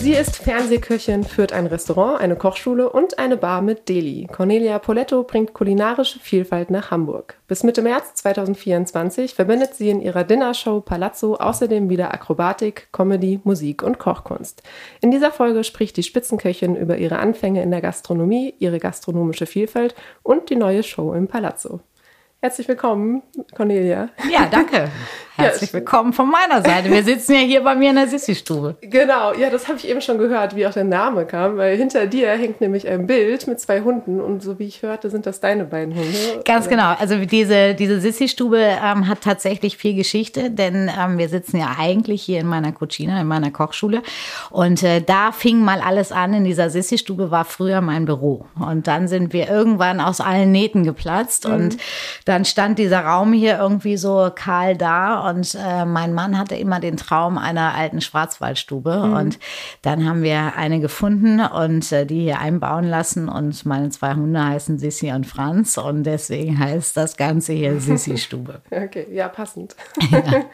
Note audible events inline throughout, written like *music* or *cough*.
Sie ist Fernsehköchin, führt ein Restaurant, eine Kochschule und eine Bar mit Deli. Cornelia Poletto bringt kulinarische Vielfalt nach Hamburg. Bis Mitte März 2024 verbindet sie in ihrer Dinnershow Palazzo außerdem wieder Akrobatik, Comedy, Musik und Kochkunst. In dieser Folge spricht die Spitzenköchin über ihre Anfänge in der Gastronomie, ihre gastronomische Vielfalt und die neue Show im Palazzo. Herzlich willkommen, Cornelia. Ja, danke. *laughs* Herzlich willkommen von meiner Seite. Wir sitzen ja hier bei mir in der Sissi-Stube. *laughs* Genau, ja, das habe ich eben schon gehört, wie auch der Name kam, weil hinter dir hängt nämlich ein Bild mit zwei Hunden und so wie ich hörte, sind das deine beiden Hunde. Ganz genau. Also diese, diese Sissi-Stube ähm, hat tatsächlich viel Geschichte, denn ähm, wir sitzen ja eigentlich hier in meiner Cucina, in meiner Kochschule und äh, da fing mal alles an. In dieser Sissi-Stube war früher mein Büro und dann sind wir irgendwann aus allen Nähten geplatzt mhm. und dann stand dieser Raum hier irgendwie so kahl da und äh, mein Mann hatte immer den Traum einer alten Schwarzwaldstube. Mhm. Und dann haben wir eine gefunden und äh, die hier einbauen lassen. Und meine zwei Hunde heißen Sissi und Franz. Und deswegen heißt das Ganze hier *laughs* Sissi-Stube. okay, ja, passend. Ja. *laughs*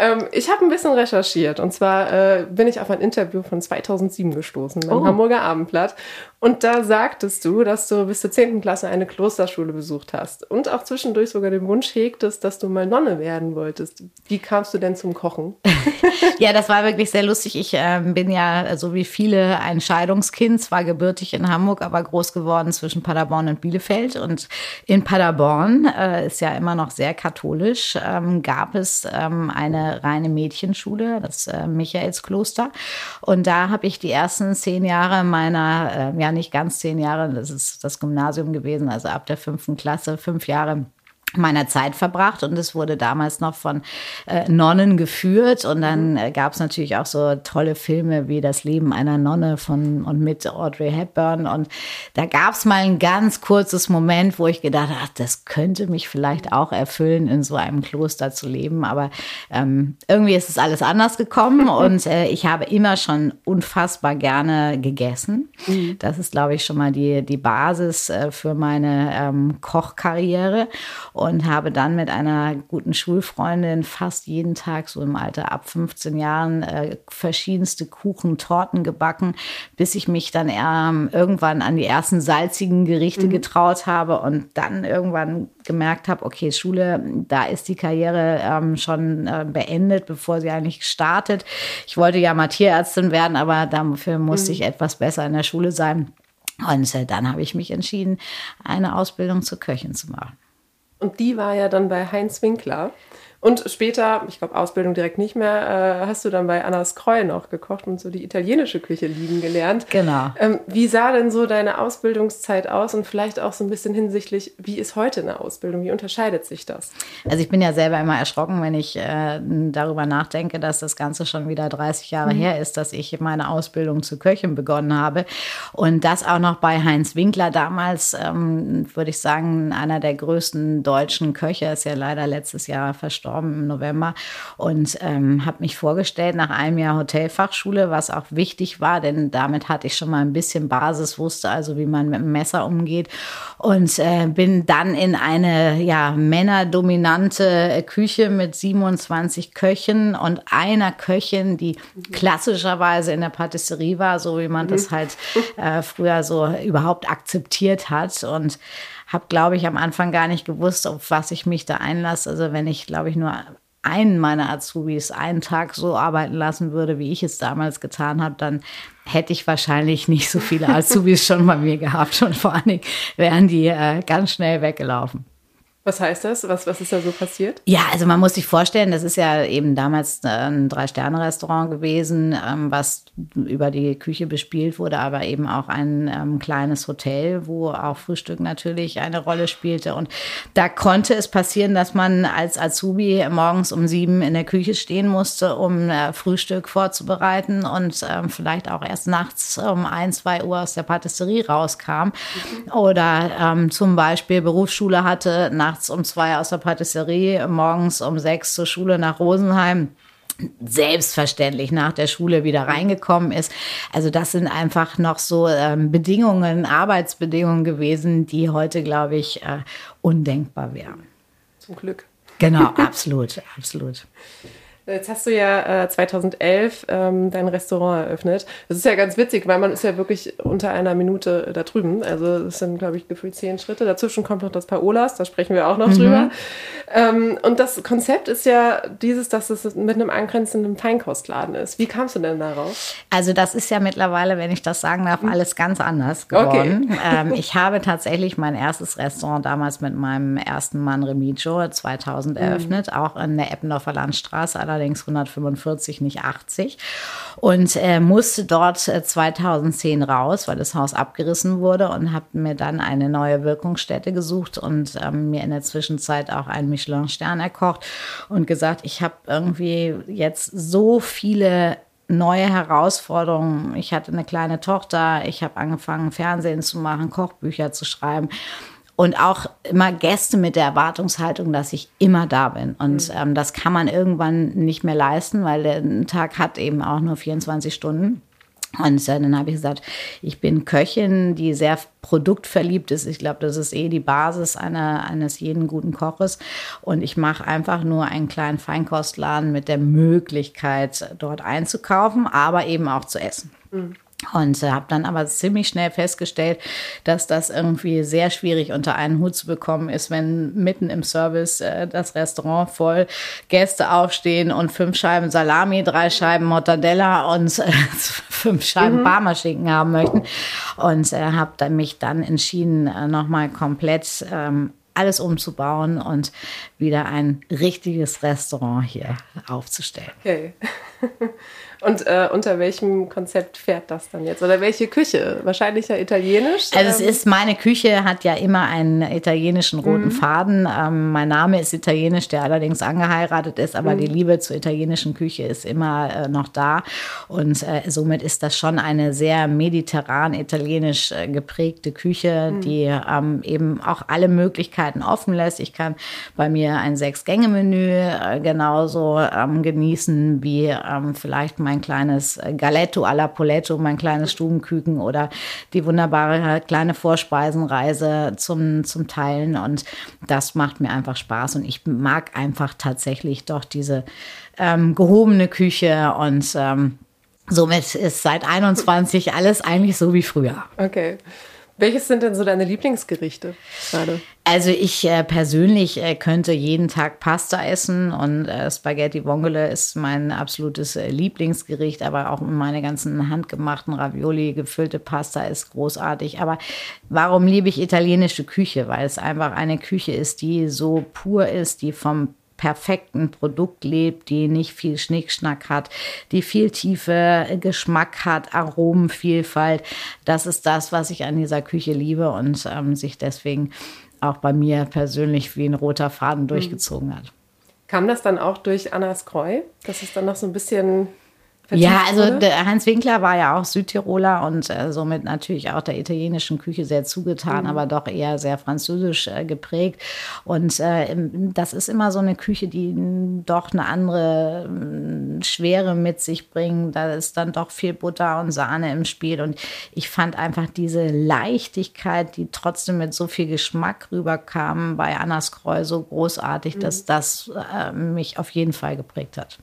Ähm, ich habe ein bisschen recherchiert und zwar äh, bin ich auf ein Interview von 2007 gestoßen im oh. Hamburger Abendblatt und da sagtest du, dass du bis zur 10. Klasse eine Klosterschule besucht hast und auch zwischendurch sogar den Wunsch hegtest, dass du mal Nonne werden wolltest. Wie kamst du denn zum Kochen? *laughs* ja, das war wirklich sehr lustig. Ich äh, bin ja so wie viele ein Scheidungskind, zwar gebürtig in Hamburg, aber groß geworden zwischen Paderborn und Bielefeld. Und in Paderborn äh, ist ja immer noch sehr katholisch, ähm, gab es ähm, eine reine Mädchenschule, das äh, Michaelskloster. Und da habe ich die ersten zehn Jahre meiner äh, ja, nicht ganz zehn Jahre, das ist das Gymnasium gewesen, also ab der fünften Klasse, fünf Jahre meiner Zeit verbracht und es wurde damals noch von äh, Nonnen geführt und dann äh, gab es natürlich auch so tolle Filme wie Das Leben einer Nonne von und mit Audrey Hepburn und da gab es mal ein ganz kurzes Moment, wo ich gedacht habe, das könnte mich vielleicht auch erfüllen, in so einem Kloster zu leben, aber ähm, irgendwie ist es alles anders gekommen *laughs* und äh, ich habe immer schon unfassbar gerne gegessen. Mhm. Das ist, glaube ich, schon mal die, die Basis äh, für meine ähm, Kochkarriere und habe dann mit einer guten Schulfreundin fast jeden Tag so im Alter ab 15 Jahren äh, verschiedenste Kuchen, Torten gebacken, bis ich mich dann ähm, irgendwann an die ersten salzigen Gerichte mhm. getraut habe und dann irgendwann gemerkt habe, okay, Schule, da ist die Karriere ähm, schon äh, beendet, bevor sie eigentlich startet. Ich wollte ja mal Tierärztin werden, aber dafür musste mhm. ich etwas besser in der Schule sein. Und äh, dann habe ich mich entschieden, eine Ausbildung zur Köchin zu machen. Und die war ja dann bei Heinz Winkler. Und später, ich glaube, Ausbildung direkt nicht mehr, äh, hast du dann bei Annas Kreul noch gekocht und so die italienische Küche lieben gelernt. Genau. Ähm, wie sah denn so deine Ausbildungszeit aus und vielleicht auch so ein bisschen hinsichtlich, wie ist heute eine Ausbildung? Wie unterscheidet sich das? Also ich bin ja selber immer erschrocken, wenn ich äh, darüber nachdenke, dass das Ganze schon wieder 30 Jahre mhm. her ist, dass ich meine Ausbildung zur Köchin begonnen habe. Und das auch noch bei Heinz Winkler damals, ähm, würde ich sagen, einer der größten deutschen Köche, ist ja leider letztes Jahr verstorben verstorben im November und ähm, habe mich vorgestellt nach einem Jahr Hotelfachschule, was auch wichtig war, denn damit hatte ich schon mal ein bisschen Basis, wusste also, wie man mit dem Messer umgeht und äh, bin dann in eine ja männerdominante Küche mit 27 Köchen und einer Köchin, die klassischerweise in der Patisserie war, so wie man das mhm. halt äh, früher so überhaupt akzeptiert hat und habe, glaube ich, am Anfang gar nicht gewusst, auf was ich mich da einlasse. Also wenn ich, glaube ich, nur einen meiner Azubis einen Tag so arbeiten lassen würde, wie ich es damals getan habe, dann hätte ich wahrscheinlich nicht so viele *laughs* Azubis schon bei mir gehabt und vor allen Dingen wären die äh, ganz schnell weggelaufen. Was heißt das? Was, was ist da so passiert? Ja, also man muss sich vorstellen, das ist ja eben damals ein Drei-Sterne-Restaurant gewesen, ähm, was über die Küche bespielt wurde, aber eben auch ein ähm, kleines Hotel, wo auch Frühstück natürlich eine Rolle spielte. Und da konnte es passieren, dass man als Azubi morgens um sieben in der Küche stehen musste, um äh, Frühstück vorzubereiten und ähm, vielleicht auch erst nachts um ein, zwei Uhr aus der Patisserie rauskam. Mhm. Oder zum Beispiel Berufsschule hatte nach nachts um zwei aus der Patisserie, morgens um sechs zur Schule nach Rosenheim selbstverständlich nach der Schule wieder reingekommen ist. Also das sind einfach noch so ähm, Bedingungen, Arbeitsbedingungen gewesen, die heute, glaube ich, äh, undenkbar wären. Zum Glück. Genau, *laughs* absolut, absolut. Jetzt hast du ja äh, 2011 ähm, dein Restaurant eröffnet. Das ist ja ganz witzig, weil man ist ja wirklich unter einer Minute da drüben. Also das sind, glaube ich, gefühlt zehn Schritte. Dazwischen kommt noch das Paolas, da sprechen wir auch noch mhm. drüber. Ähm, und das Konzept ist ja dieses, dass es mit einem angrenzenden Feinkostladen ist. Wie kamst du denn darauf? Also das ist ja mittlerweile, wenn ich das sagen darf, alles ganz anders geworden. Okay. ähm, *laughs* ich habe tatsächlich mein erstes Restaurant damals mit meinem ersten Mann Remigio 2000 mhm. eröffnet, auch in der Eppendorfer Landstraße, allerdings 145, nicht 80. Und äh, musste dort 2010 äh, raus, weil das Haus abgerissen wurde und habe mir dann eine neue Wirkungsstätte gesucht und ähm, mir in der Zwischenzeit auch einen Michelin-Stern erkocht und gesagt, ich habe irgendwie jetzt so viele neue Herausforderungen. Ich hatte eine kleine Tochter, ich habe angefangen, Fernsehen zu machen, Kochbücher zu schreiben und auch immer Gäste mit der Erwartungshaltung, dass ich immer da bin. Und mhm. ähm, das kann man irgendwann nicht mehr leisten, weil der Tag hat eben auch nur 24 Stunden. Und äh, dann habe ich gesagt, ich bin Köchin, die sehr produktverliebt ist. Ich glaube, das ist eh die Basis einer, eines jeden guten Koches. Und ich mache einfach nur einen kleinen Feinkostladen mit der Möglichkeit, dort einzukaufen, aber eben auch zu essen. Mhm. Und äh, habe dann aber ziemlich schnell festgestellt, dass das irgendwie sehr schwierig unter einen Hut zu bekommen ist, wenn mitten im Service äh, das Restaurant voll Gäste aufstehen und fünf Scheiben Salami, drei Scheiben Mortadella und äh, *laughs* fünf Scheiben mhm. Parmaschinken haben möchten. Und äh, habe dann mich dann entschieden, äh, nochmal komplett ähm, alles umzubauen und wieder ein richtiges Restaurant hier aufzustellen. Okay. *laughs* Und äh, unter welchem Konzept fährt das dann jetzt? Oder welche Küche? Wahrscheinlich ja italienisch. Also es ähm. ist, meine Küche hat ja immer einen italienischen roten mhm. Faden. Ähm, mein Name ist italienisch, der allerdings angeheiratet ist, aber mhm. die Liebe zur italienischen Küche ist immer äh, noch da. Und äh, somit ist das schon eine sehr mediterran-italienisch äh, geprägte Küche, mhm. die ähm, eben auch alle Möglichkeiten offen lässt. Ich kann bei mir ein Sechs-Gänge-Menü äh, genauso ähm, genießen wie ähm, vielleicht mein mein kleines Galetto alla Poletto, mein kleines Stubenküken oder die wunderbare kleine Vorspeisenreise zum, zum Teilen. Und das macht mir einfach Spaß. Und ich mag einfach tatsächlich doch diese ähm, gehobene Küche und ähm, somit ist seit 21 alles eigentlich so wie früher. Okay. Welches sind denn so deine Lieblingsgerichte gerade? Also ich äh, persönlich äh, könnte jeden Tag Pasta essen und äh, Spaghetti Vongole ist mein absolutes äh, Lieblingsgericht, aber auch meine ganzen handgemachten Ravioli, gefüllte Pasta ist großartig. Aber warum liebe ich italienische Küche? Weil es einfach eine Küche ist, die so pur ist, die vom perfekten Produkt lebt, die nicht viel Schnickschnack hat, die viel Tiefe, Geschmack hat, Aromenvielfalt. Das ist das, was ich an dieser Küche liebe und ähm, sich deswegen auch bei mir persönlich wie ein roter Faden mhm. durchgezogen hat. Kam das dann auch durch Annas Kreu, dass es dann noch so ein bisschen ja, also der Heinz Winkler war ja auch Südtiroler und äh, somit natürlich auch der italienischen Küche sehr zugetan, mhm. aber doch eher sehr französisch äh, geprägt. Und äh, das ist immer so eine Küche, die doch eine andere äh, Schwere mit sich bringt. Da ist dann doch viel Butter und Sahne im Spiel. Und ich fand einfach diese Leichtigkeit, die trotzdem mit so viel Geschmack rüberkam bei Annas Kreu so großartig, mhm. dass das äh, mich auf jeden Fall geprägt hat.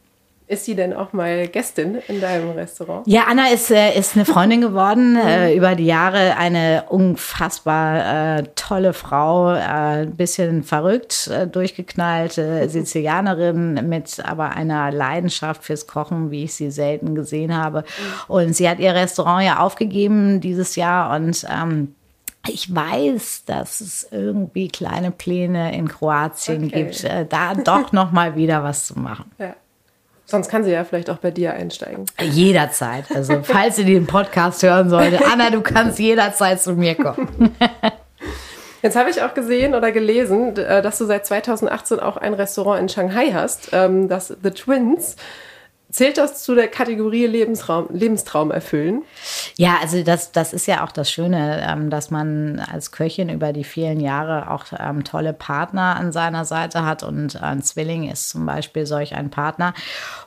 Ist sie denn auch mal Gästin in deinem Restaurant? Ja, Anna ist, äh, ist eine Freundin geworden, mhm. äh, über die Jahre eine unfassbar äh, tolle Frau, ein äh, bisschen verrückt, äh, durchgeknallte mhm. Sizilianerin mit aber einer Leidenschaft fürs Kochen, wie ich sie selten gesehen habe. Mhm. Und sie hat ihr Restaurant ja aufgegeben dieses Jahr und ähm, ich weiß, dass es irgendwie kleine Pläne in Kroatien okay. gibt, äh, da doch noch mal wieder was zu machen. Ja. Sonst kann sie ja vielleicht auch bei dir einsteigen. Jederzeit. Also, *laughs* falls sie den Podcast hören sollte, Anna, du kannst jederzeit zu mir kommen. *laughs* Jetzt habe ich auch gesehen oder gelesen, äh, dass du seit 2018 auch ein Restaurant in Shanghai hast, ähm, das The Twins. Zählt das zu der Kategorie Lebensraum, Lebenstraum erfüllen? Ja, also das, das ist ja auch das Schöne, ähm, dass man als Köchin über die vielen Jahre auch ähm, tolle Partner an seiner Seite hat und ein Zwilling ist zum Beispiel solch ein Partner.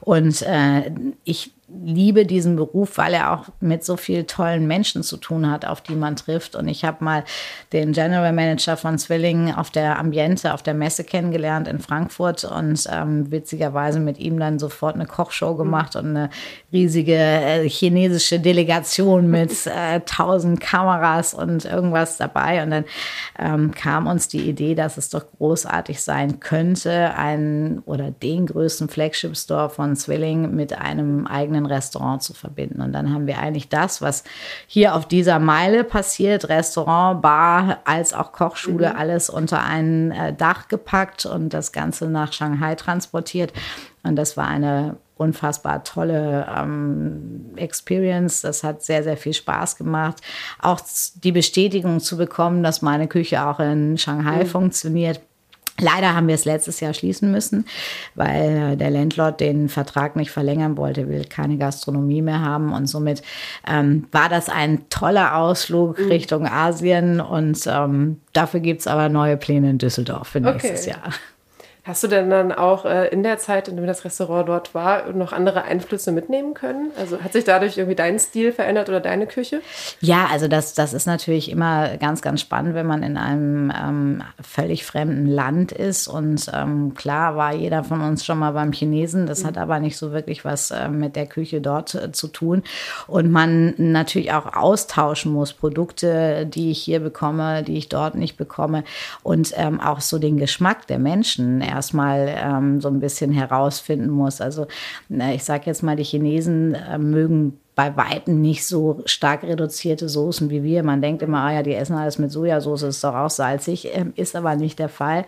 Und äh, ich liebe diesen Beruf, weil er auch mit so vielen tollen Menschen zu tun hat, auf die man trifft. Und ich habe mal den General Manager von Zwillingen auf der Ambiente, auf der Messe kennengelernt in Frankfurt und ähm, witzigerweise mit ihm dann sofort eine Kochshow gemacht und eine riesige äh, chinesische Delegation mit *laughs* äh, tausend Kameras und irgendwas dabei. Und dann ähm, kam uns die Idee, dass es doch großartig sein könnte, einen oder den größten Flagship Store von Zwilling mit einem eigenen Restaurant zu verbinden. Und dann haben wir eigentlich das, was hier auf dieser Meile passiert, Restaurant, Bar als auch Kochschule, mhm. alles unter ein äh, Dach gepackt und das Ganze nach Shanghai transportiert. Und das war eine unfassbar tolle ähm, Experience. Das hat sehr, sehr viel Spaß gemacht. Auch die Bestätigung zu bekommen, dass meine Küche auch in Shanghai mhm. funktioniert Leider haben wir es letztes Jahr schließen müssen, weil der Landlord den Vertrag nicht verlängern wollte, will keine Gastronomie mehr haben. Und somit ähm, war das ein toller Ausflug mhm. Richtung Asien. Und ähm, dafür gibt es aber neue Pläne in Düsseldorf für nächstes okay. Jahr. Hast du denn dann auch äh, in der Zeit, in der das Restaurant dort war, noch andere Einflüsse mitnehmen können? Also hat sich dadurch irgendwie dein Stil verändert oder deine Küche? Ja, also das, das ist natürlich immer ganz, ganz spannend, wenn man in einem ähm, völlig fremden Land ist. Und ähm, klar war jeder von uns schon mal beim Chinesen. Das mhm. hat aber nicht so wirklich was äh, mit der Küche dort äh, zu tun. Und man natürlich auch austauschen muss. Produkte, die ich hier bekomme, die ich dort nicht bekomme. Und ähm, auch so den Geschmack der Menschen erstmal ähm, so ein bisschen herausfinden muss. Also ich sage jetzt mal, die Chinesen äh, mögen bei Weitem nicht so stark reduzierte Soßen wie wir. Man denkt immer, ah ja, die essen alles mit Sojasauce, ist doch auch salzig, ähm, ist aber nicht der Fall.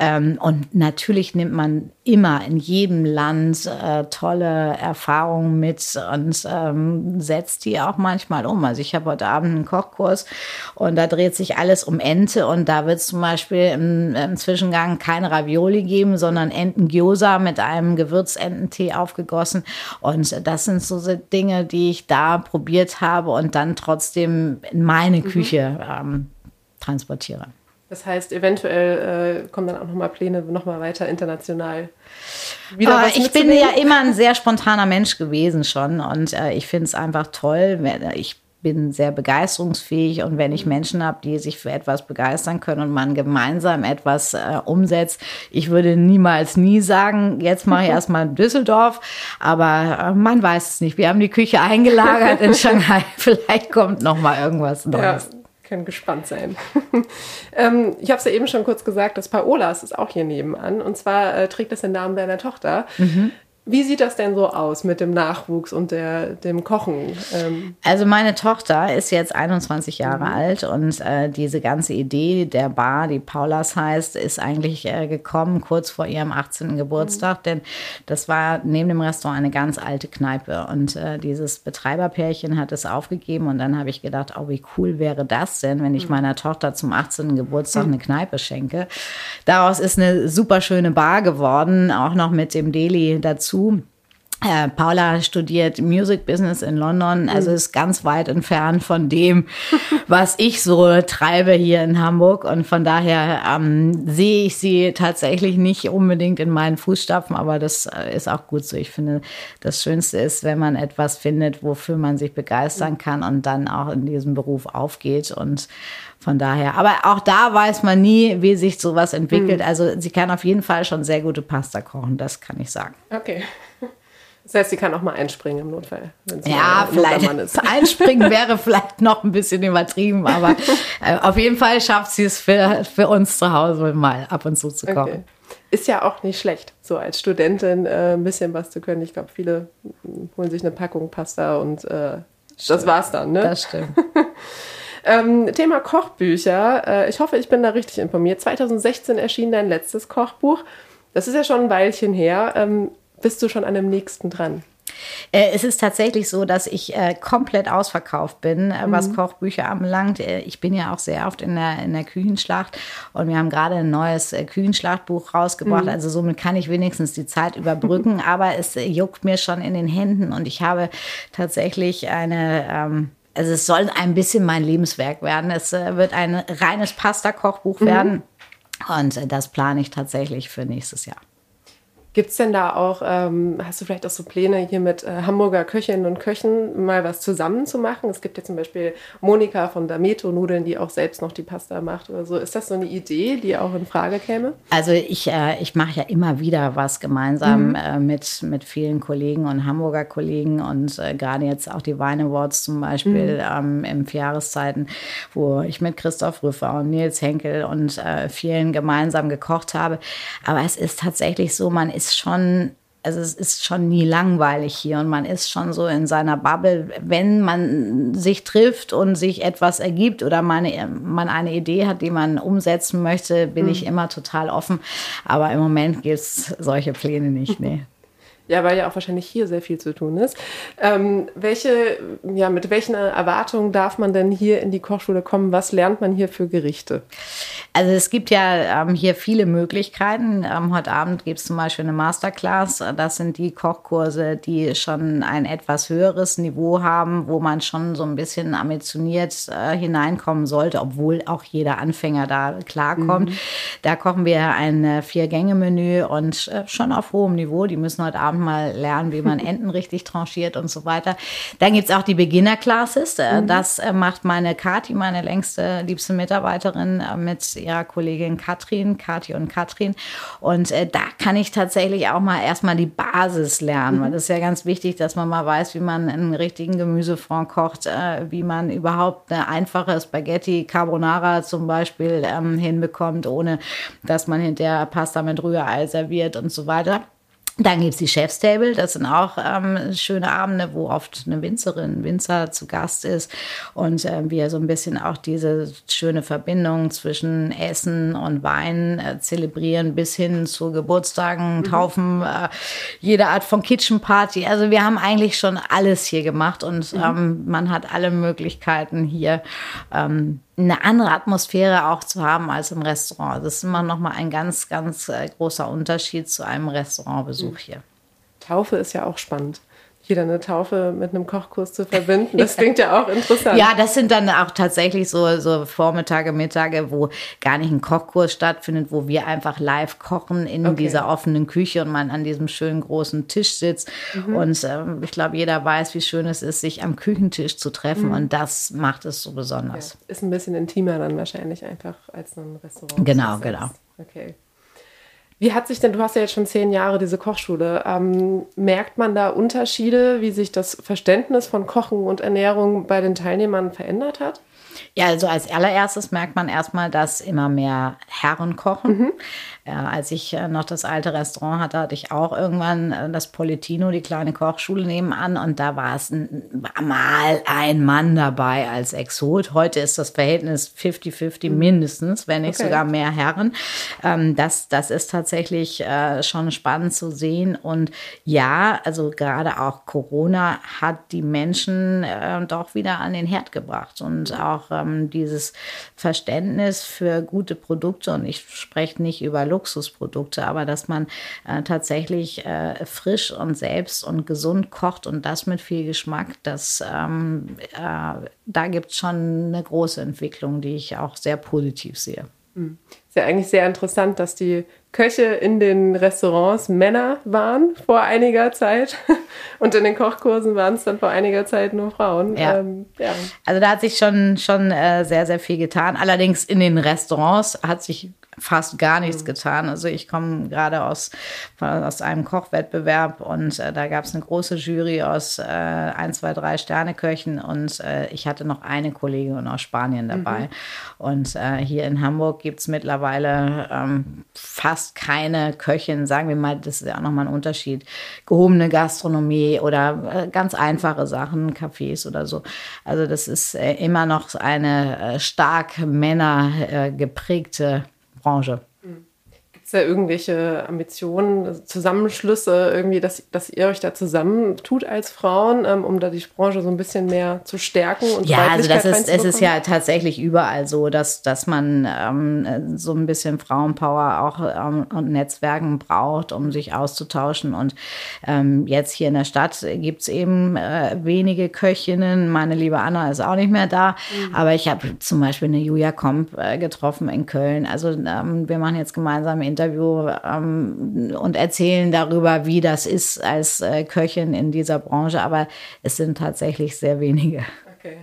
Ähm, und natürlich nimmt man immer in jedem Land äh, tolle Erfahrungen mit und ähm, setzt die auch manchmal um. Also ich habe heute Abend einen Kochkurs und da dreht sich alles um Ente und da wird es zum Beispiel im, im, Zwischengang keine Ravioli geben, sondern Enten-Gyoza mit einem Gewürzententee aufgegossen. Und das sind so Dinge, die ich da probiert habe und dann trotzdem in meine mhm. Küche ähm, transportiere. Das heißt, eventuell äh, kommen dann auch nochmal Pläne, nochmal weiter international. Wieder oh, ich bin ja immer ein sehr spontaner Mensch gewesen schon und äh, ich finde es einfach toll. Ich bin sehr begeisterungsfähig und wenn ich Menschen habe, die sich für etwas begeistern können und man gemeinsam etwas äh, umsetzt, ich würde niemals nie sagen, jetzt mache ich *laughs* erstmal Düsseldorf, aber äh, man weiß es nicht. Wir haben die Küche eingelagert in *laughs* Shanghai, vielleicht kommt noch mal irgendwas Neues. Ja können gespannt sein. *laughs* ähm, ich habe es ja eben schon kurz gesagt, das Paolas ist auch hier nebenan. Und zwar äh, trägt es den Namen deiner Tochter. Mhm. Wie sieht das denn so aus mit dem Nachwuchs und der, dem Kochen? Ähm also meine Tochter ist jetzt 21 Jahre mhm. alt und äh, diese ganze Idee der Bar, die Paulas heißt, ist eigentlich äh, gekommen kurz vor ihrem 18. Geburtstag, mhm. denn das war neben dem Restaurant eine ganz alte Kneipe und äh, dieses Betreiberpärchen hat es aufgegeben und dann habe ich gedacht, oh wie cool wäre das denn, wenn ich mhm. meiner Tochter zum 18. Geburtstag mhm. eine Kneipe schenke. Daraus ist eine super schöne Bar geworden, auch noch mit dem Deli dazu dazu. Äh, Paula studiert Music Business in London, also mhm. ist ganz weit entfernt von dem, *laughs* was ich so treibe hier in Hamburg. Und von daher ähm, sehe ich sie tatsächlich nicht unbedingt in meinen Fußstapfen, aber das äh, ist auch gut so. Ich finde, das Schönste ist, wenn man etwas findet, wofür man sich begeistern kann und dann auch in diesem Beruf aufgeht. Und von daher, aber auch da weiß man nie, wie sich sowas entwickelt. Mhm. Also sie kann auf jeden Fall schon sehr gute Pasta kochen, das kann ich sagen. Okay. Das heißt, sie kann auch mal einspringen im Notfall. Ja, vielleicht *laughs* einspringen wäre vielleicht noch ein bisschen übertrieben, aber *laughs* äh, auf jeden Fall schafft sie es für, für uns zu Hause mal ab und zu zu kochen. Okay. Ist ja auch nicht schlecht, so als Studentin äh, ein bisschen was zu können. Ich glaube, viele holen sich eine Packung Pasta und äh, das war's dann. Ne? Das stimmt. *laughs* ähm, Thema Kochbücher. Äh, ich hoffe, ich bin da richtig informiert. 2016 erschien dein letztes Kochbuch. Das ist ja schon ein Weilchen her. Ähm, bist du schon an dem nächsten dran? Äh, es ist tatsächlich so, dass ich äh, komplett ausverkauft bin, äh, was mhm. Kochbücher anbelangt. Äh, ich bin ja auch sehr oft in der, in der Küchenschlacht und wir haben gerade ein neues äh, Küchenschlachtbuch rausgebracht. Mhm. Also somit kann ich wenigstens die Zeit überbrücken, *laughs* aber es juckt mir schon in den Händen und ich habe tatsächlich eine. Ähm, also es soll ein bisschen mein Lebenswerk werden. Es wird ein reines Pasta-Kochbuch mhm. werden. Und das plane ich tatsächlich für nächstes Jahr. Gibt es denn da auch, ähm, hast du vielleicht auch so Pläne hier mit äh, Hamburger Köchinnen und Köchen mal was zusammen zu machen? Es gibt ja zum Beispiel Monika von Dameto Nudeln, die auch selbst noch die Pasta macht oder so. Ist das so eine Idee, die auch in Frage käme? Also ich, äh, ich mache ja immer wieder was gemeinsam mhm. äh, mit, mit vielen Kollegen und Hamburger Kollegen und äh, gerade jetzt auch die Wine Awards zum Beispiel mhm. ähm, im Jahreszeiten, wo ich mit Christoph Rüffer und Nils Henkel und äh, vielen gemeinsam gekocht habe. Aber es ist tatsächlich so, man ist ist schon, also es ist schon nie langweilig hier und man ist schon so in seiner Bubble, wenn man sich trifft und sich etwas ergibt oder meine, man eine Idee hat, die man umsetzen möchte, bin mhm. ich immer total offen. Aber im Moment gibt es solche Pläne nicht. Nee. Ja, weil ja auch wahrscheinlich hier sehr viel zu tun ist. Ähm, welche, ja, mit welchen Erwartungen darf man denn hier in die Kochschule kommen? Was lernt man hier für Gerichte? Also es gibt ja ähm, hier viele Möglichkeiten. Ähm, heute Abend gibt es zum Beispiel eine Masterclass. Das sind die Kochkurse, die schon ein etwas höheres Niveau haben, wo man schon so ein bisschen ambitioniert äh, hineinkommen sollte, obwohl auch jeder Anfänger da klarkommt. Mhm. Da kochen wir ein äh, Vier-Gänge-Menü und äh, schon auf hohem Niveau. Die müssen heute Abend mal lernen, wie man Enten richtig tranchiert und so weiter. Dann gibt es auch die Beginner-Classes. Äh, mhm. Das äh, macht meine Kati, meine längste, liebste Mitarbeiterin, äh, mit ihrer Kollegin Katrin, Kathi und Katrin. Und äh, da kann ich tatsächlich auch mal erstmal die Basis lernen, mhm. weil das ist ja ganz wichtig, dass man mal weiß, wie man einen richtigen Gemüsefond kocht, äh, wie man überhaupt eine einfache Spaghetti Carbonara zum Beispiel ähm, hinbekommt, ohne dass man hinterher Pasta mit Rührei serviert und so weiter. Dann gibt es die Chefstable, das sind auch ähm, schöne Abende, wo oft eine Winzerin, Winzer zu Gast ist und äh, wir so ein bisschen auch diese schöne Verbindung zwischen Essen und Wein äh, zelebrieren, bis hin zu Geburtstagen, mhm. Taufen, äh, jede Art von Kitchen Party. Also wir haben eigentlich schon alles hier gemacht und mhm. ähm, man hat alle Möglichkeiten hier. Ähm, eine andere Atmosphäre auch zu haben als im Restaurant. Das ist immer noch mal ein ganz, ganz äh, großer Unterschied zu einem Restaurantbesuch hier. Taufe ist ja auch spannend dann eine Taufe mit einem Kochkurs zu verbinden. Das klingt ja auch interessant. Ja, das sind dann auch tatsächlich so, so Vormittage, Mittage, wo gar nicht ein Kochkurs stattfindet, wo wir einfach live kochen in okay. dieser offenen Küche und man an diesem schönen großen Tisch sitzt. Mhm. Und äh, ich glaube, jeder weiß, wie schön es ist, sich am Küchentisch zu treffen. Mhm. Und das macht es so besonders. Ja, ist ein bisschen intimer dann wahrscheinlich einfach als ein Restaurant. Genau, genau. Okay. Wie hat sich denn, du hast ja jetzt schon zehn Jahre diese Kochschule, ähm, merkt man da Unterschiede, wie sich das Verständnis von Kochen und Ernährung bei den Teilnehmern verändert hat? Ja, also als allererstes merkt man erstmal, dass immer mehr Herren kochen. Mhm. Ja, als ich äh, noch das alte Restaurant hatte, hatte ich auch irgendwann äh, das Politino, die kleine Kochschule nebenan. Und da war es ein, war mal ein Mann dabei als Exot. Heute ist das Verhältnis 50-50 mhm. mindestens, wenn nicht okay. sogar mehr Herren. Ähm, das, das ist tatsächlich äh, schon spannend zu sehen. Und ja, also gerade auch Corona hat die Menschen äh, doch wieder an den Herd gebracht. Und auch ähm, dieses Verständnis für gute Produkte. Und ich spreche nicht über Luxusprodukte, aber dass man äh, tatsächlich äh, frisch und selbst und gesund kocht und das mit viel Geschmack, das, ähm, äh, da gibt es schon eine große Entwicklung, die ich auch sehr positiv sehe. Ist ja eigentlich sehr interessant, dass die Köche in den Restaurants Männer waren vor einiger Zeit *laughs* und in den Kochkursen waren es dann vor einiger Zeit nur Frauen. Ja. Ähm, ja. Also da hat sich schon, schon äh, sehr, sehr viel getan. Allerdings in den Restaurants hat sich fast gar nichts mhm. getan. Also ich komme gerade aus, aus einem Kochwettbewerb und äh, da gab es eine große Jury aus äh, ein, zwei, drei Sterneköchen und äh, ich hatte noch eine Kollegin aus Spanien dabei. Mhm. Und äh, hier in Hamburg gibt es mittlerweile ähm, fast keine Köchin, sagen wir mal, das ist ja auch nochmal ein Unterschied, gehobene Gastronomie oder äh, ganz einfache Sachen, Cafés oder so. Also das ist äh, immer noch eine stark männergeprägte Branche. Es da irgendwelche Ambitionen, Zusammenschlüsse, irgendwie, dass, dass ihr euch da zusammentut als Frauen, ähm, um da die Branche so ein bisschen mehr zu stärken und Ja, also das ist, es ist ja tatsächlich überall so, dass, dass man ähm, so ein bisschen Frauenpower auch ähm, und Netzwerken braucht, um sich auszutauschen. Und ähm, jetzt hier in der Stadt gibt es eben äh, wenige Köchinnen. Meine liebe Anna ist auch nicht mehr da, mhm. aber ich habe zum Beispiel eine Julia Komp äh, getroffen in Köln. Also ähm, wir machen jetzt gemeinsam ein Interview ähm, und erzählen darüber, wie das ist als äh, Köchin in dieser Branche. Aber es sind tatsächlich sehr wenige. Okay.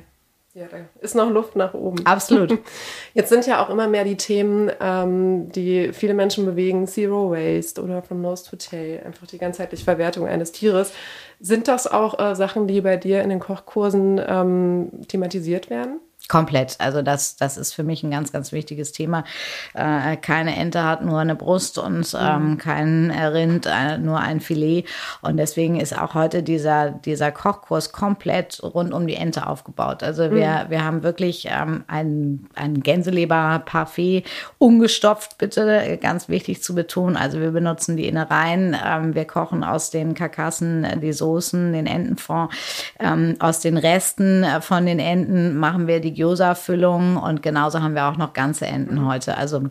Ja, da ist noch Luft nach oben. Absolut. *laughs* Jetzt sind ja auch immer mehr die Themen, ähm, die viele Menschen bewegen, Zero Waste oder From Nose to Tail, einfach die ganzheitliche Verwertung eines Tieres. Sind das auch äh, Sachen, die bei dir in den Kochkursen ähm, thematisiert werden? Komplett. Also das, das ist für mich ein ganz, ganz wichtiges Thema. Äh, keine Ente hat nur eine Brust und ähm, mhm. kein Rind äh, nur ein Filet. Und deswegen ist auch heute dieser, dieser Kochkurs komplett rund um die Ente aufgebaut. Also wir, mhm. wir haben wirklich ähm, ein, ein Gänseleber-Parfait ungestopft, bitte, ganz wichtig zu betonen. Also wir benutzen die Innereien, ähm, wir kochen aus den Karkassen äh, die Soßen, den Entenfond. Ähm, aus den Resten äh, von den Enten machen wir die Gyoza-Füllung und genauso haben wir auch noch ganze Enten heute. Also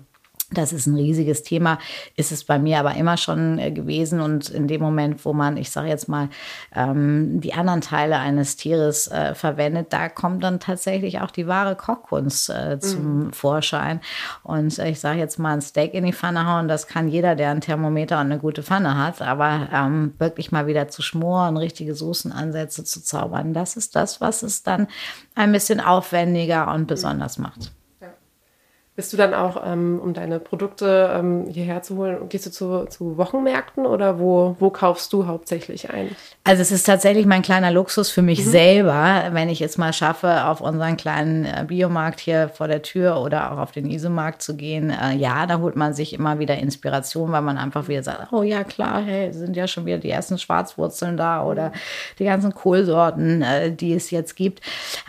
das ist ein riesiges Thema, ist es bei mir aber immer schon äh, gewesen. Und in dem Moment, wo man, ich sage jetzt mal, ähm, die anderen Teile eines Tieres äh, verwendet, da kommt dann tatsächlich auch die wahre Kochkunst äh, zum mhm. Vorschein. Und äh, ich sage jetzt mal, ein Steak in die Pfanne hauen, das kann jeder, der ein Thermometer und eine gute Pfanne hat. Aber ähm, wirklich mal wieder zu schmoren, richtige Soßenansätze zu zaubern, das ist das, was es dann ein bisschen aufwendiger und besonders macht. Bist du dann auch, ähm, um deine Produkte ähm, hierher zu holen, gehst du zu, zu Wochenmärkten oder wo, wo kaufst du hauptsächlich ein? Also es ist tatsächlich mein kleiner Luxus für mich mhm. selber, wenn ich es mal schaffe, auf unseren kleinen äh, Biomarkt hier vor der Tür oder auch auf den Isemarkt zu gehen. Äh, ja, da holt man sich immer wieder Inspiration, weil man einfach wieder sagt, oh ja klar, hey, sind ja schon wieder die ersten Schwarzwurzeln da oder die ganzen Kohlsorten, äh, die es jetzt gibt.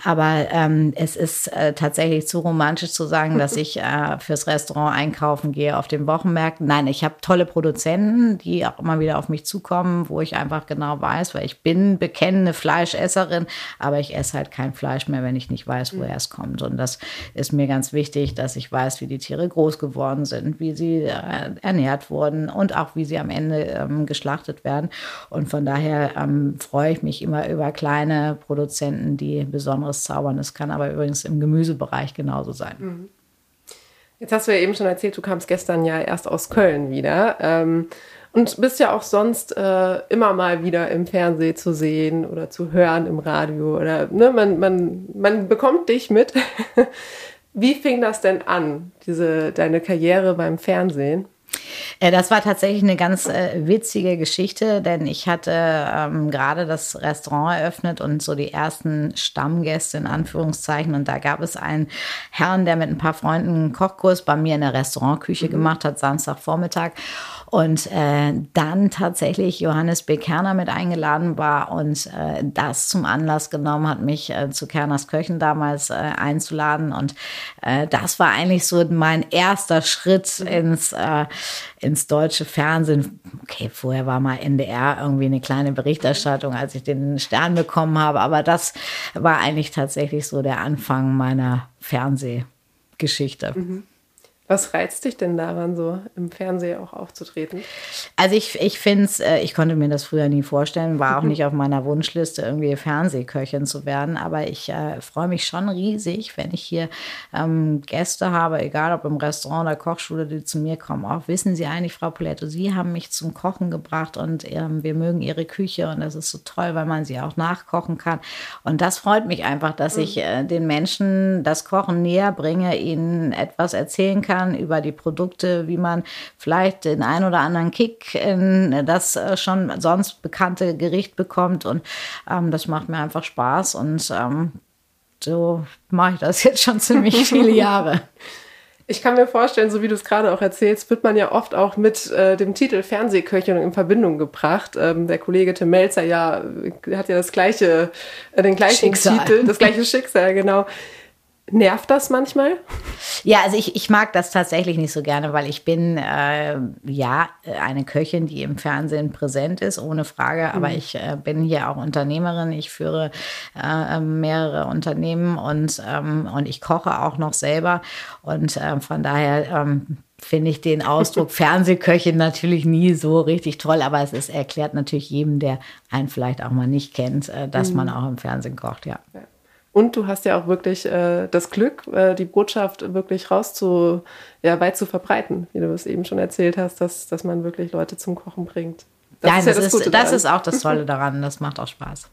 Aber ähm, es ist äh, tatsächlich zu romantisch zu sagen, dass ich äh, fürs Restaurant einkaufen gehe auf den Wochenmärkten. Nein, ich habe tolle Produzenten, die auch immer wieder auf mich zukommen, wo ich einfach genau weiß, weil ich bin bekennende Fleischesserin, aber ich esse halt kein Fleisch mehr, wenn ich nicht weiß, woher es kommt. Und das ist mir ganz wichtig, dass ich weiß, wie die Tiere groß geworden sind, wie sie äh, ernährt wurden und auch wie sie am Ende ähm, geschlachtet werden. Und von daher ähm, freue ich mich immer über kleine Produzenten, die Besonderes zaubern. Das kann aber übrigens im Gemüsebereich genauso sein. Mhm. Jetzt hast du ja eben schon erzählt, du kamst gestern ja erst aus Köln wieder. Ähm, und bist ja auch sonst äh, immer mal wieder im Fernsehen zu sehen oder zu hören im Radio oder ne, man, man, man bekommt dich mit. *laughs* Wie fing das denn an, diese deine Karriere beim Fernsehen? Äh, das war tatsächlich eine ganz äh, witzige Geschichte, denn ich hatte ähm, gerade das Restaurant eröffnet und so die ersten Stammgäste in Anführungszeichen. Und da gab es einen Herrn, der mit ein paar Freunden einen Kochkurs bei mir in der Restaurantküche mhm. gemacht hat, Samstagvormittag und äh, dann tatsächlich Johannes B. Kerner mit eingeladen war und äh, das zum Anlass genommen hat, mich äh, zu Kerners Köchen damals äh, einzuladen. Und äh, das war eigentlich so mein erster Schritt ins, äh, ins deutsche Fernsehen. Okay, vorher war mal NDR irgendwie eine kleine Berichterstattung, als ich den Stern bekommen habe, aber das war eigentlich tatsächlich so der Anfang meiner Fernsehgeschichte. Mhm. Was reizt dich denn daran, so im Fernsehen auch aufzutreten? Also ich, ich finde es, äh, ich konnte mir das früher nie vorstellen, war auch nicht auf meiner Wunschliste, irgendwie Fernsehköchin zu werden. Aber ich äh, freue mich schon riesig, wenn ich hier ähm, Gäste habe, egal ob im Restaurant oder Kochschule, die zu mir kommen. Auch wissen Sie eigentlich, Frau Poletto, Sie haben mich zum Kochen gebracht und ähm, wir mögen Ihre Küche und das ist so toll, weil man sie auch nachkochen kann. Und das freut mich einfach, dass mhm. ich äh, den Menschen das Kochen näher bringe, ihnen etwas erzählen kann kann über die Produkte, wie man vielleicht den ein oder anderen Kick in das äh, schon sonst bekannte Gericht bekommt. Und ähm, das macht mir einfach Spaß. Und ähm, so mache ich das *laughs* jetzt schon ziemlich viele Jahre. Ich kann mir vorstellen, so wie du es gerade auch erzählst, wird man ja oft auch mit äh, dem Titel Fernsehköchin in Verbindung gebracht. Ähm, der Kollege Tim Melzer ja hat ja das gleiche, äh, den gleichen Schicksal. Titel, das gleiche Schicksal, genau. Nervt das manchmal? Ja, also ich, ich mag das tatsächlich nicht so gerne, weil ich bin äh, ja eine Köchin, die im Fernsehen präsent ist, ohne Frage. Aber mhm. ich äh, bin hier auch Unternehmerin. Ich führe äh, mehrere Unternehmen und, ähm, und ich koche auch noch selber. Und äh, von daher ähm, finde ich den Ausdruck *laughs* Fernsehköchin natürlich nie so richtig toll, aber es ist, erklärt natürlich jedem, der einen vielleicht auch mal nicht kennt, äh, dass mhm. man auch im Fernsehen kocht, ja. ja. Und du hast ja auch wirklich äh, das Glück, äh, die Botschaft wirklich raus zu, ja, weit zu verbreiten, wie du es eben schon erzählt hast, dass, dass man wirklich Leute zum Kochen bringt. Das Nein, ist ja das, das, ist, das ist auch das Tolle *laughs* daran. Das macht auch Spaß.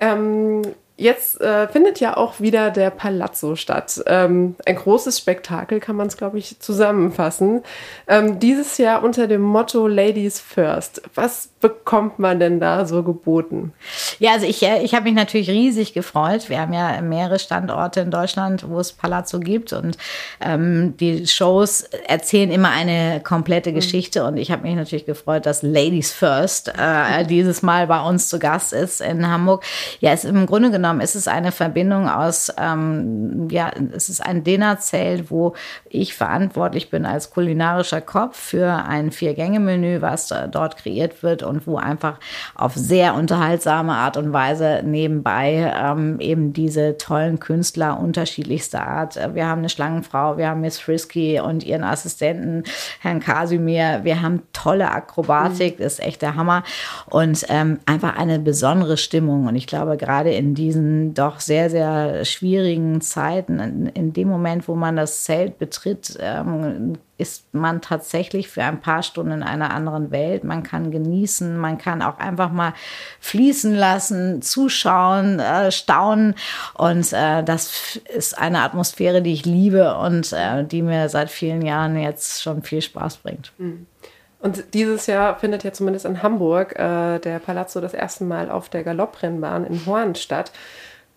Ähm, Jetzt äh, findet ja auch wieder der Palazzo statt. Ähm, ein großes Spektakel kann man es, glaube ich, zusammenfassen. Ähm, dieses Jahr unter dem Motto Ladies First. Was bekommt man denn da so geboten? Ja, also ich, äh, ich habe mich natürlich riesig gefreut. Wir haben ja mehrere Standorte in Deutschland, wo es Palazzo gibt und ähm, die Shows erzählen immer eine komplette mhm. Geschichte und ich habe mich natürlich gefreut, dass Ladies First äh, *laughs* dieses Mal bei uns zu Gast ist in Hamburg. Ja, es im Grunde genommen ist es eine Verbindung aus, ähm, ja, es ist ein Dinnerzelt, wo ich verantwortlich bin als kulinarischer Kopf für ein Vier-Gänge-Menü, was dort kreiert wird und wo einfach auf sehr unterhaltsame Art und Weise nebenbei ähm, eben diese tollen Künstler unterschiedlichster Art. Wir haben eine Schlangenfrau, wir haben Miss Frisky und ihren Assistenten, Herrn Kasimir. Wir haben tolle Akrobatik, mhm. ist echt der Hammer. Und ähm, einfach eine besondere Stimmung. Und ich glaube, gerade in diesen doch sehr, sehr schwierigen Zeiten, in, in dem Moment, wo man das Zelt betritt, ähm, ist man tatsächlich für ein paar Stunden in einer anderen Welt. Man kann genießen, man kann auch einfach mal fließen lassen, zuschauen, äh, staunen. Und äh, das ist eine Atmosphäre, die ich liebe und äh, die mir seit vielen Jahren jetzt schon viel Spaß bringt. Mhm. Und dieses Jahr findet ja zumindest in Hamburg äh, der Palazzo das erste Mal auf der Galopprennbahn in Horn statt.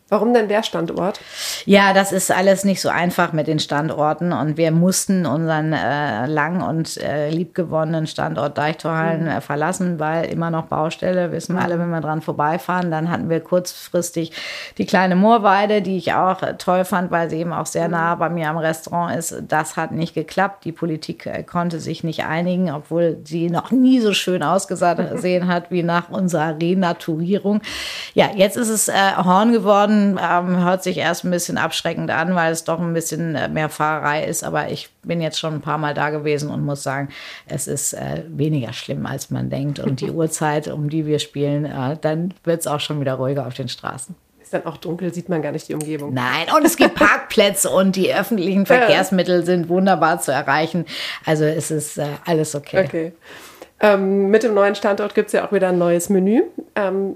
Warum denn der Standort? Ja, das ist alles nicht so einfach mit den Standorten und wir mussten unseren äh, lang und äh, liebgewonnenen Standort Deichtorhallen mhm. äh, verlassen, weil immer noch Baustelle, wissen wir alle, wenn wir dran vorbeifahren. Dann hatten wir kurzfristig die kleine Moorweide, die ich auch äh, toll fand, weil sie eben auch sehr nah bei mir am Restaurant ist. Das hat nicht geklappt. Die Politik äh, konnte sich nicht einigen, obwohl sie noch nie so schön ausgesehen hat *laughs* wie nach unserer Renaturierung. Ja, jetzt ist es äh, Horn geworden ähm, hört sich erst ein bisschen abschreckend an, weil es doch ein bisschen äh, mehr Fahrerei ist. Aber ich bin jetzt schon ein paar Mal da gewesen und muss sagen, es ist äh, weniger schlimm, als man denkt. Und die *laughs* Uhrzeit, um die wir spielen, äh, dann wird es auch schon wieder ruhiger auf den Straßen. Ist dann auch dunkel, sieht man gar nicht die Umgebung. Nein, und es gibt *laughs* Parkplätze und die öffentlichen Verkehrsmittel sind wunderbar zu erreichen. Also es ist äh, alles okay. Okay. Ähm, mit dem neuen Standort gibt es ja auch wieder ein neues Menü. Ähm,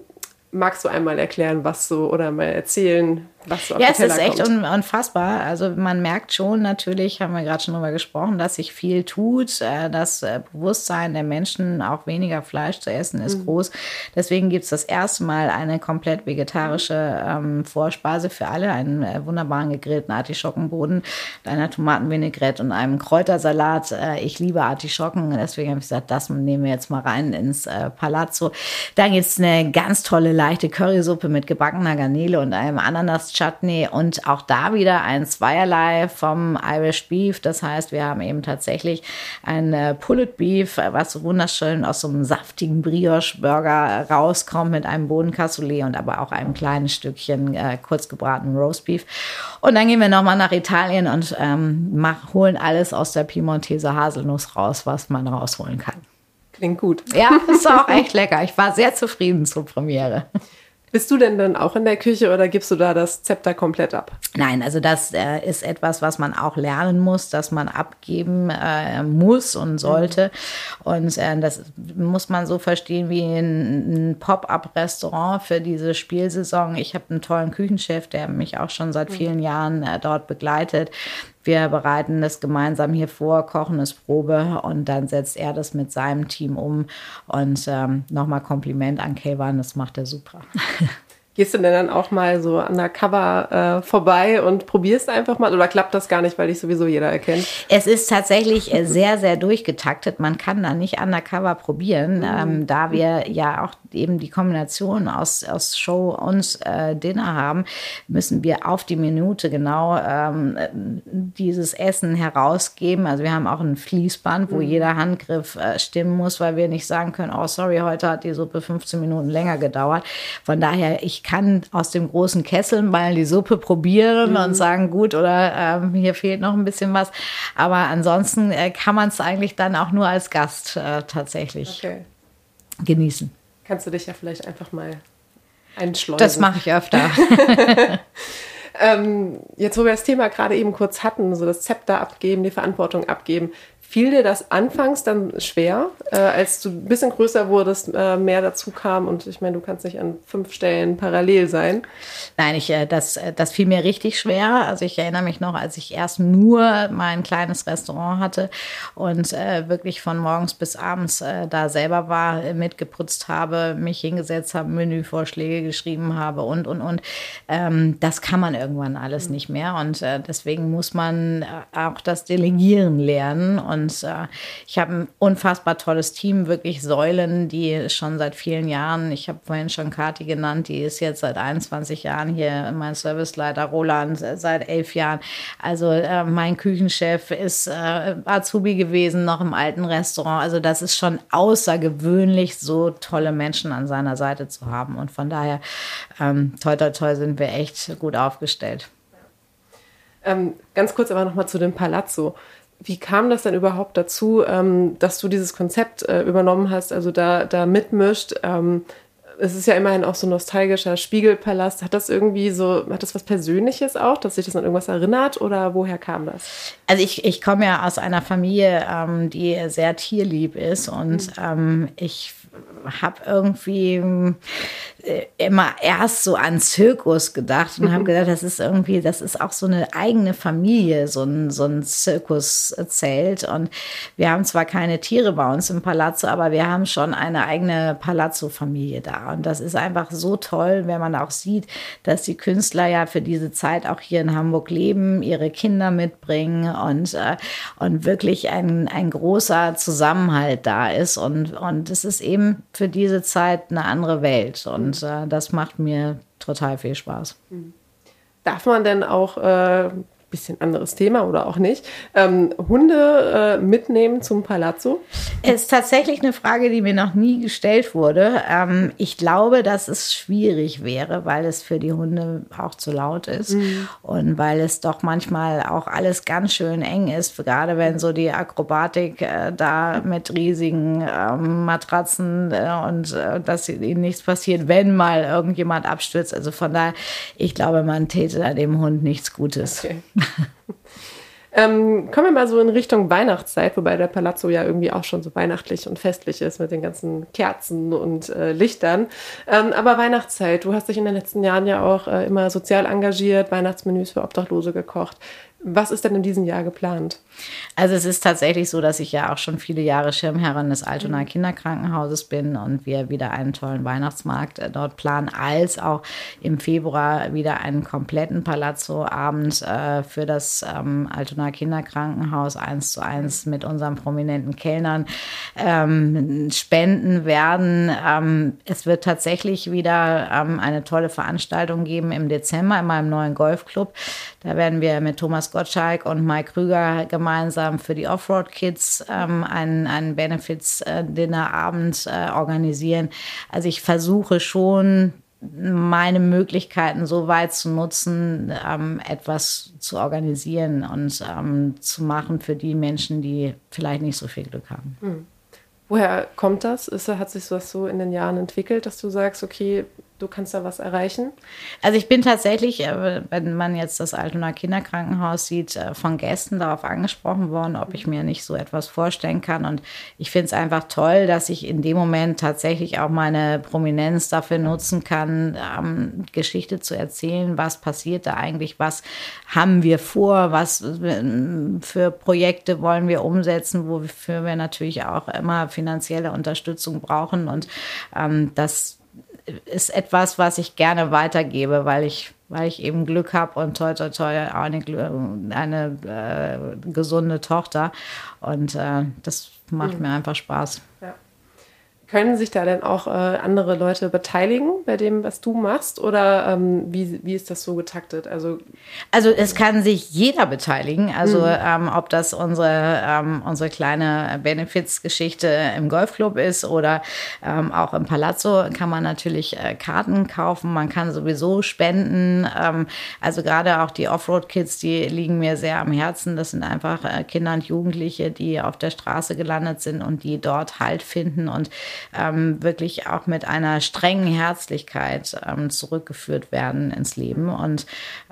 magst du einmal erklären, was so oder mal erzählen, was auf Ja, es ist echt un unfassbar. Also man merkt schon natürlich, haben wir gerade schon drüber gesprochen, dass sich viel tut. Äh, das äh, Bewusstsein der Menschen, auch weniger Fleisch zu essen, ist mhm. groß. Deswegen gibt es das erste Mal eine komplett vegetarische ähm, Vorspeise für alle, einen äh, wunderbaren gegrillten Artischockenboden, einer Tomatenvinaigrette und einem Kräutersalat. Äh, ich liebe Artischocken, deswegen habe ich gesagt, das nehmen wir jetzt mal rein ins äh, Palazzo. Dann gibt es eine ganz tolle leichte Currysuppe mit gebackener Garnele und einem Ananas Chutney und auch da wieder ein Zweierlei vom Irish Beef. Das heißt, wir haben eben tatsächlich ein äh, Pullet Beef, was so wunderschön aus so einem saftigen Brioche-Burger rauskommt mit einem Bodencassoulet und aber auch einem kleinen Stückchen äh, kurz gebratenen Roastbeef. Und dann gehen wir nochmal nach Italien und ähm, mach, holen alles aus der Piemontese Haselnuss raus, was man rausholen kann. Klingt gut. Ja, *laughs* ist auch echt lecker. Ich war sehr zufrieden zur Premiere. Bist du denn dann auch in der Küche oder gibst du da das Zepter komplett ab? Nein, also das äh, ist etwas, was man auch lernen muss, dass man abgeben äh, muss und sollte. Mhm. Und äh, das muss man so verstehen wie ein, ein Pop-up-Restaurant für diese Spielsaison. Ich habe einen tollen Küchenchef, der mich auch schon seit mhm. vielen Jahren äh, dort begleitet. Wir bereiten das gemeinsam hier vor, kochen es Probe und dann setzt er das mit seinem Team um. Und ähm, nochmal Kompliment an Kevan, das macht er super. *laughs* Gehst du denn dann auch mal so undercover äh, vorbei und probierst einfach mal oder klappt das gar nicht, weil dich sowieso jeder erkennt? Es ist tatsächlich äh, sehr, sehr durchgetaktet. Man kann da nicht undercover probieren, mhm. ähm, da wir ja auch eben die Kombination aus, aus Show und äh, Dinner haben, müssen wir auf die Minute genau ähm, dieses Essen herausgeben. Also wir haben auch ein Fließband, wo mhm. jeder Handgriff äh, stimmen muss, weil wir nicht sagen können, oh sorry, heute hat die Suppe 15 Minuten länger gedauert. Von daher, ich kann aus dem großen Kessel mal die Suppe probieren mhm. und sagen, gut, oder ähm, hier fehlt noch ein bisschen was. Aber ansonsten äh, kann man es eigentlich dann auch nur als Gast äh, tatsächlich okay. genießen. Kannst du dich ja vielleicht einfach mal einschleusen. Das mache ich öfter. *laughs* *laughs* ähm, jetzt, wo wir das Thema gerade eben kurz hatten, so das Zepter abgeben, die Verantwortung abgeben, Fiel dir das anfangs dann schwer, äh, als du ein bisschen größer wurdest, äh, mehr dazu kam und ich meine, du kannst nicht an fünf Stellen parallel sein? Nein, ich, äh, das, äh, das fiel mir richtig schwer. Also ich erinnere mich noch, als ich erst nur mein kleines Restaurant hatte und äh, wirklich von morgens bis abends äh, da selber war, mitgeputzt habe, mich hingesetzt habe, Menüvorschläge geschrieben habe und, und, und. Ähm, das kann man irgendwann alles mhm. nicht mehr und deswegen muss man auch das Delegieren lernen und und äh, ich habe ein unfassbar tolles Team, wirklich Säulen, die schon seit vielen Jahren, ich habe vorhin schon Kati genannt, die ist jetzt seit 21 Jahren hier, mein Serviceleiter Roland seit elf Jahren. Also äh, mein Küchenchef ist äh, Azubi gewesen, noch im alten Restaurant. Also das ist schon außergewöhnlich, so tolle Menschen an seiner Seite zu haben. Und von daher, ähm, toi, toi, toi, sind wir echt gut aufgestellt. Ähm, ganz kurz aber nochmal zu dem Palazzo. Wie kam das denn überhaupt dazu, ähm, dass du dieses Konzept äh, übernommen hast, also da, da mitmischt? Ähm, es ist ja immerhin auch so ein nostalgischer Spiegelpalast. Hat das irgendwie so, hat das was Persönliches auch, dass sich das an irgendwas erinnert oder woher kam das? Also ich, ich komme ja aus einer Familie, ähm, die sehr tierlieb ist und mhm. ähm, ich habe irgendwie äh, immer erst so an Zirkus gedacht und habe gedacht, das ist irgendwie, das ist auch so eine eigene Familie, so ein, so ein Zirkuszelt. Und wir haben zwar keine Tiere bei uns im Palazzo, aber wir haben schon eine eigene Palazzo-Familie da. Und das ist einfach so toll, wenn man auch sieht, dass die Künstler ja für diese Zeit auch hier in Hamburg leben, ihre Kinder mitbringen und, äh, und wirklich ein, ein großer Zusammenhalt da ist. Und, und es ist eben für diese Zeit eine andere Welt. Und äh, das macht mir total viel Spaß. Darf man denn auch äh, bisschen anderes Thema oder auch nicht. Ähm, Hunde äh, mitnehmen zum Palazzo? Es ist tatsächlich eine Frage, die mir noch nie gestellt wurde. Ähm, ich glaube, dass es schwierig wäre, weil es für die Hunde auch zu laut ist mhm. und weil es doch manchmal auch alles ganz schön eng ist, gerade wenn so die Akrobatik äh, da mit riesigen ähm, Matratzen äh, und äh, dass ihnen nichts passiert, wenn mal irgendjemand abstürzt. Also von daher, ich glaube, man täte da dem Hund nichts Gutes. Okay. *laughs* ähm, kommen wir mal so in Richtung Weihnachtszeit, wobei der Palazzo ja irgendwie auch schon so weihnachtlich und festlich ist mit den ganzen Kerzen und äh, Lichtern. Ähm, aber Weihnachtszeit, du hast dich in den letzten Jahren ja auch äh, immer sozial engagiert, Weihnachtsmenüs für Obdachlose gekocht. Was ist denn in diesem Jahr geplant? Also es ist tatsächlich so, dass ich ja auch schon viele Jahre Schirmherrin des Altona Kinderkrankenhauses bin und wir wieder einen tollen Weihnachtsmarkt äh, dort planen, als auch im Februar wieder einen kompletten Palazzo-Abend äh, für das ähm, Altona Kinderkrankenhaus eins zu eins mit unseren prominenten Kellnern ähm, spenden werden. Ähm, es wird tatsächlich wieder ähm, eine tolle Veranstaltung geben im Dezember in meinem neuen Golfclub. Da werden wir mit Thomas Gottschalk und Mike Krüger gemeinsam für die Offroad Kids ähm, einen, einen Benefits-Dinnerabend äh, organisieren. Also ich versuche schon meine Möglichkeiten so weit zu nutzen, ähm, etwas zu organisieren und ähm, zu machen für die Menschen, die vielleicht nicht so viel Glück haben. Hm. Woher kommt das? Ist, hat sich das so in den Jahren entwickelt, dass du sagst, okay, du kannst da was erreichen? Also ich bin tatsächlich, äh, wenn man jetzt das Altona Kinderkrankenhaus sieht, äh, von Gästen darauf angesprochen worden, ob ich mir nicht so etwas vorstellen kann. Und ich finde es einfach toll, dass ich in dem Moment tatsächlich auch meine Prominenz dafür nutzen kann, ähm, Geschichte zu erzählen, was passiert da eigentlich, was haben wir vor, was äh, für Projekte wollen wir umsetzen, wofür wir natürlich auch immer finanzielle Unterstützung brauchen. Und ähm, das ist etwas, was ich gerne weitergebe, weil ich, weil ich eben Glück habe und toi toi toi eine, eine äh, gesunde Tochter. Und äh, das macht mhm. mir einfach Spaß. Können sich da denn auch äh, andere Leute beteiligen bei dem, was du machst? Oder ähm, wie, wie ist das so getaktet? Also, also es kann sich jeder beteiligen. Also mhm. ähm, ob das unsere, ähm, unsere kleine Benefits-Geschichte im Golfclub ist oder ähm, auch im Palazzo kann man natürlich äh, Karten kaufen. Man kann sowieso spenden. Ähm, also gerade auch die Offroad-Kids, die liegen mir sehr am Herzen. Das sind einfach äh, Kinder und Jugendliche, die auf der Straße gelandet sind und die dort Halt finden und ähm, wirklich auch mit einer strengen Herzlichkeit ähm, zurückgeführt werden ins Leben. Und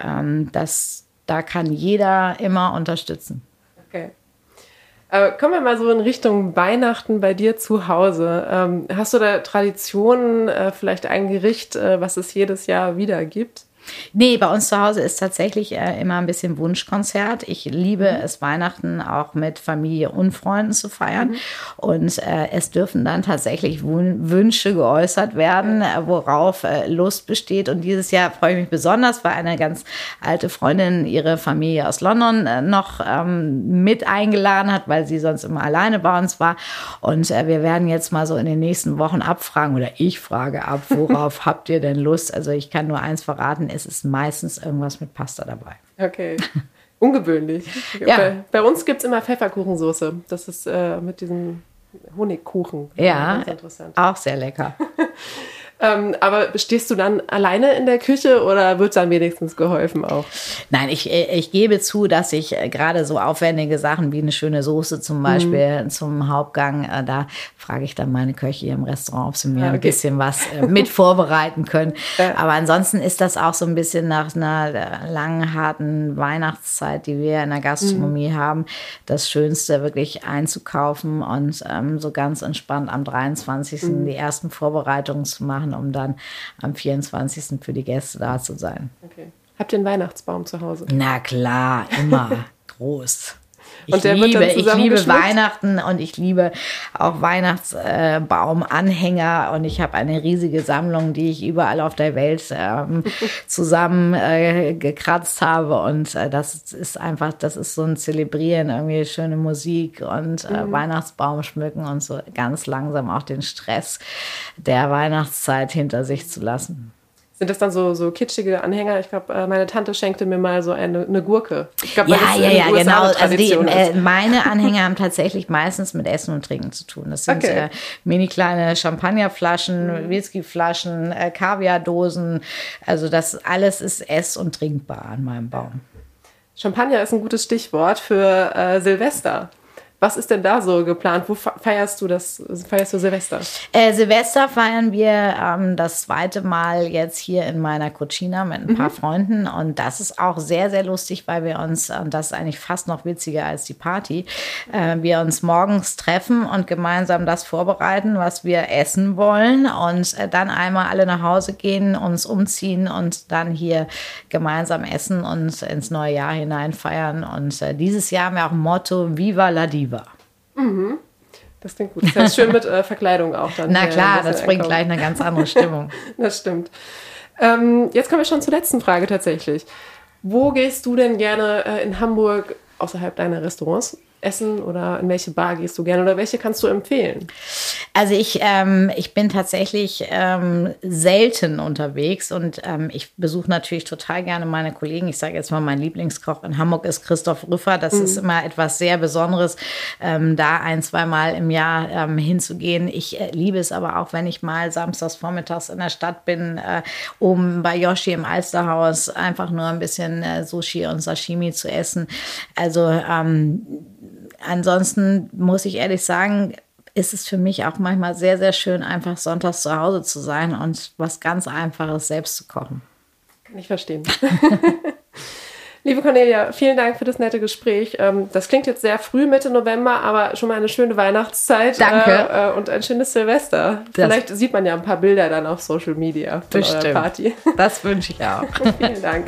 ähm, das, da kann jeder immer unterstützen. Okay. Aber kommen wir mal so in Richtung Weihnachten bei dir zu Hause. Ähm, hast du da Traditionen, äh, vielleicht ein Gericht, äh, was es jedes Jahr wieder gibt? Nee, bei uns zu Hause ist tatsächlich äh, immer ein bisschen Wunschkonzert. Ich liebe mhm. es, Weihnachten auch mit Familie und Freunden zu feiern. Mhm. Und äh, es dürfen dann tatsächlich Wünsche geäußert werden, äh, worauf äh, Lust besteht. Und dieses Jahr freue ich mich besonders, weil eine ganz alte Freundin ihre Familie aus London äh, noch ähm, mit eingeladen hat, weil sie sonst immer alleine bei uns war. Und äh, wir werden jetzt mal so in den nächsten Wochen abfragen, oder ich frage ab, worauf *laughs* habt ihr denn Lust? Also ich kann nur eins verraten, es ist meistens irgendwas mit Pasta dabei. Okay. *laughs* Ungewöhnlich. ja. bei, bei, uns gibt es immer Pfefferkuchensoße. Das ist äh, mit diesem Honigkuchen. Ja, auch sehr lecker. *laughs* Ähm, aber stehst du dann alleine in der Küche oder wird dann wenigstens geholfen auch? Nein, ich, äh, ich gebe zu, dass ich äh, gerade so aufwendige Sachen wie eine schöne Soße zum Beispiel mhm. zum Hauptgang, äh, da frage ich dann meine Köche im Restaurant, ob sie mir okay. ein bisschen was äh, mit vorbereiten können. Ja. Aber ansonsten ist das auch so ein bisschen nach einer äh, langen, harten Weihnachtszeit, die wir in der Gastronomie mhm. haben, das Schönste wirklich einzukaufen und ähm, so ganz entspannt am 23. Mhm. die ersten Vorbereitungen zu machen machen, um dann am 24. für die Gäste da zu sein. Okay. Habt ihr einen Weihnachtsbaum zu Hause? Na klar, immer *laughs* groß. Ich liebe, ich liebe Weihnachten und ich liebe auch Weihnachtsbaumanhänger und ich habe eine riesige Sammlung, die ich überall auf der Welt ähm, *laughs* zusammen äh, habe und äh, das ist einfach, das ist so ein Zelebrieren, irgendwie schöne Musik und äh, mhm. Weihnachtsbaum schmücken und so ganz langsam auch den Stress der Weihnachtszeit hinter sich zu lassen. Sind das dann so, so kitschige Anhänger? Ich glaube, äh, meine Tante schenkte mir mal so eine, eine Gurke. Ich glaub, ja, ja, ja, genau. Also die, äh, meine *laughs* Anhänger haben tatsächlich meistens mit Essen und Trinken zu tun. Das sind okay. äh, mini kleine Champagnerflaschen, mhm. Whiskyflaschen, äh, Kaviardosen. Also das alles ist ess- und trinkbar an meinem Baum. Champagner ist ein gutes Stichwort für äh, Silvester. Was ist denn da so geplant? Wo feierst du das? Feierst du Silvester? Äh, Silvester feiern wir ähm, das zweite Mal jetzt hier in meiner Cucina mit ein paar mhm. Freunden. Und das ist auch sehr, sehr lustig, weil wir uns, und das ist eigentlich fast noch witziger als die Party, äh, wir uns morgens treffen und gemeinsam das vorbereiten, was wir essen wollen. Und äh, dann einmal alle nach Hause gehen, uns umziehen und dann hier gemeinsam essen und ins neue Jahr hinein feiern. Und äh, dieses Jahr haben wir auch ein Motto Viva la Diva. Mhm. Das klingt gut. Das heißt schön mit äh, Verkleidung auch dann. Na klar, das bringt gleich eine ganz andere Stimmung. *laughs* das stimmt. Ähm, jetzt kommen wir schon zur letzten Frage tatsächlich. Wo gehst du denn gerne äh, in Hamburg außerhalb deiner Restaurants essen oder in welche Bar gehst du gerne oder welche kannst du empfehlen? Also ich, ähm, ich bin tatsächlich ähm, selten unterwegs und ähm, ich besuche natürlich total gerne meine Kollegen. Ich sage jetzt mal, mein Lieblingskoch in Hamburg ist Christoph Rüffer. Das mhm. ist immer etwas sehr Besonderes, ähm, da ein, zwei Mal im Jahr ähm, hinzugehen. Ich äh, liebe es aber auch, wenn ich mal samstags vormittags in der Stadt bin, äh, um bei Yoshi im Alsterhaus einfach nur ein bisschen äh, Sushi und Sashimi zu essen. Also ähm, ansonsten muss ich ehrlich sagen, ist es für mich auch manchmal sehr, sehr schön, einfach sonntags zu Hause zu sein und was ganz Einfaches selbst zu kochen. Kann ich verstehen. *laughs* Liebe Cornelia, vielen Dank für das nette Gespräch. Ähm, das klingt jetzt sehr früh, Mitte November, aber schon mal eine schöne Weihnachtszeit. Danke. Äh, und ein schönes Silvester. Das Vielleicht sieht man ja ein paar Bilder dann auf Social Media von Bestimmt. eurer Party. Das wünsche ich auch. *laughs* vielen Dank.